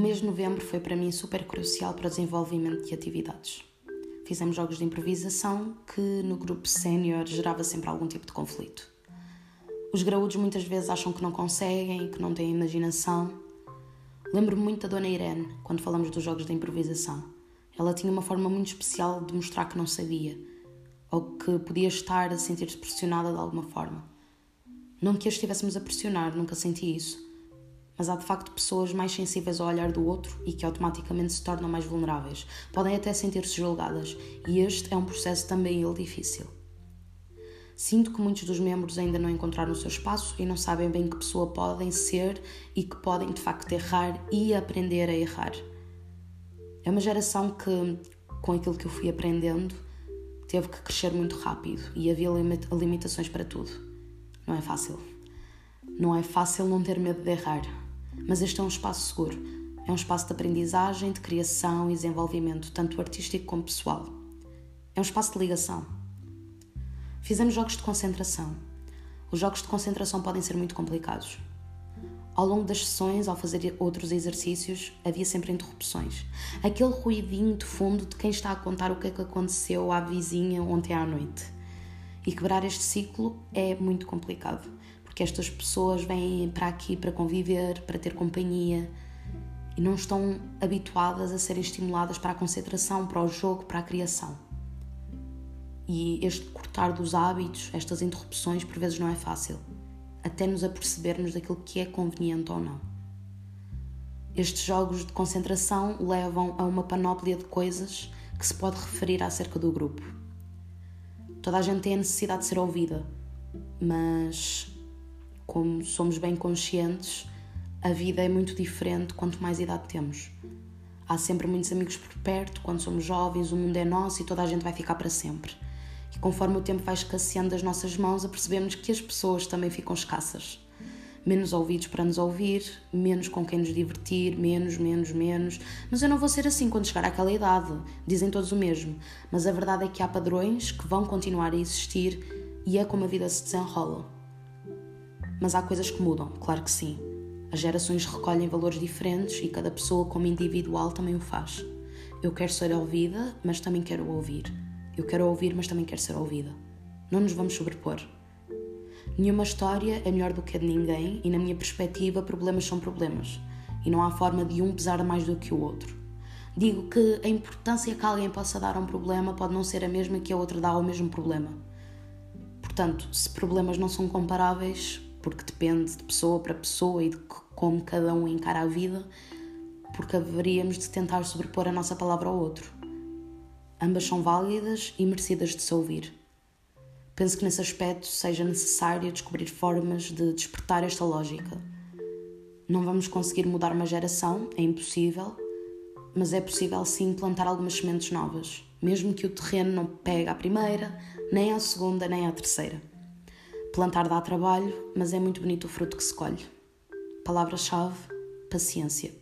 mês de novembro foi para mim super crucial para o desenvolvimento de atividades. Fizemos jogos de improvisação que no grupo sénior gerava sempre algum tipo de conflito. Os graúdos muitas vezes acham que não conseguem, que não têm imaginação. Lembro-me muito da Dona Irene quando falamos dos jogos de improvisação. Ela tinha uma forma muito especial de mostrar que não sabia, ou que podia estar a sentir-se pressionada de alguma forma. Não que a estivéssemos a pressionar, nunca senti isso, mas há de facto pessoas mais sensíveis ao olhar do outro e que automaticamente se tornam mais vulneráveis. Podem até sentir-se julgadas, e este é um processo também ele difícil. Sinto que muitos dos membros ainda não encontraram o seu espaço e não sabem bem que pessoa podem ser e que podem de facto errar e aprender a errar. É uma geração que, com aquilo que eu fui aprendendo, teve que crescer muito rápido e havia limitações para tudo. Não é fácil. Não é fácil não ter medo de errar, mas este é um espaço seguro. É um espaço de aprendizagem, de criação e desenvolvimento, tanto artístico como pessoal. É um espaço de ligação. Fizemos jogos de concentração. Os jogos de concentração podem ser muito complicados. Ao longo das sessões, ao fazer outros exercícios, havia sempre interrupções. Aquele ruidinho de fundo de quem está a contar o que é que aconteceu à vizinha ontem à noite. E quebrar este ciclo é muito complicado, porque estas pessoas vêm para aqui para conviver, para ter companhia e não estão habituadas a serem estimuladas para a concentração, para o jogo, para a criação. E este cortar dos hábitos, estas interrupções, por vezes não é fácil, até nos apercebermos daquilo que é conveniente ou não. Estes jogos de concentração levam a uma panóplia de coisas que se pode referir acerca do grupo. Toda a gente tem a necessidade de ser ouvida, mas como somos bem conscientes, a vida é muito diferente quanto mais idade temos. Há sempre muitos amigos por perto, quando somos jovens, o mundo é nosso e toda a gente vai ficar para sempre. E conforme o tempo vai escasseando das nossas mãos, apercebemos que as pessoas também ficam escassas. Menos ouvidos para nos ouvir, menos com quem nos divertir, menos, menos, menos. Mas eu não vou ser assim quando chegar àquela idade. Dizem todos o mesmo. Mas a verdade é que há padrões que vão continuar a existir e é como a vida se desenrola. Mas há coisas que mudam, claro que sim. As gerações recolhem valores diferentes e cada pessoa, como individual, também o faz. Eu quero ser ouvida, mas também quero ouvir. Eu quero ouvir, mas também quero ser ouvida. Não nos vamos sobrepor. Nenhuma história é melhor do que a de ninguém e, na minha perspectiva, problemas são problemas e não há forma de um pesar mais do que o outro. Digo que a importância que alguém possa dar a um problema pode não ser a mesma que a outra dá ao mesmo problema. Portanto, se problemas não são comparáveis, porque depende de pessoa para pessoa e de como cada um encara a vida, porque haveríamos de tentar sobrepor a nossa palavra ao outro. Ambas são válidas e merecidas de se ouvir. Penso que nesse aspecto seja necessário descobrir formas de despertar esta lógica. Não vamos conseguir mudar uma geração, é impossível, mas é possível sim plantar algumas sementes novas, mesmo que o terreno não pegue à primeira, nem à segunda, nem à terceira. Plantar dá trabalho, mas é muito bonito o fruto que se colhe. Palavra-chave: paciência.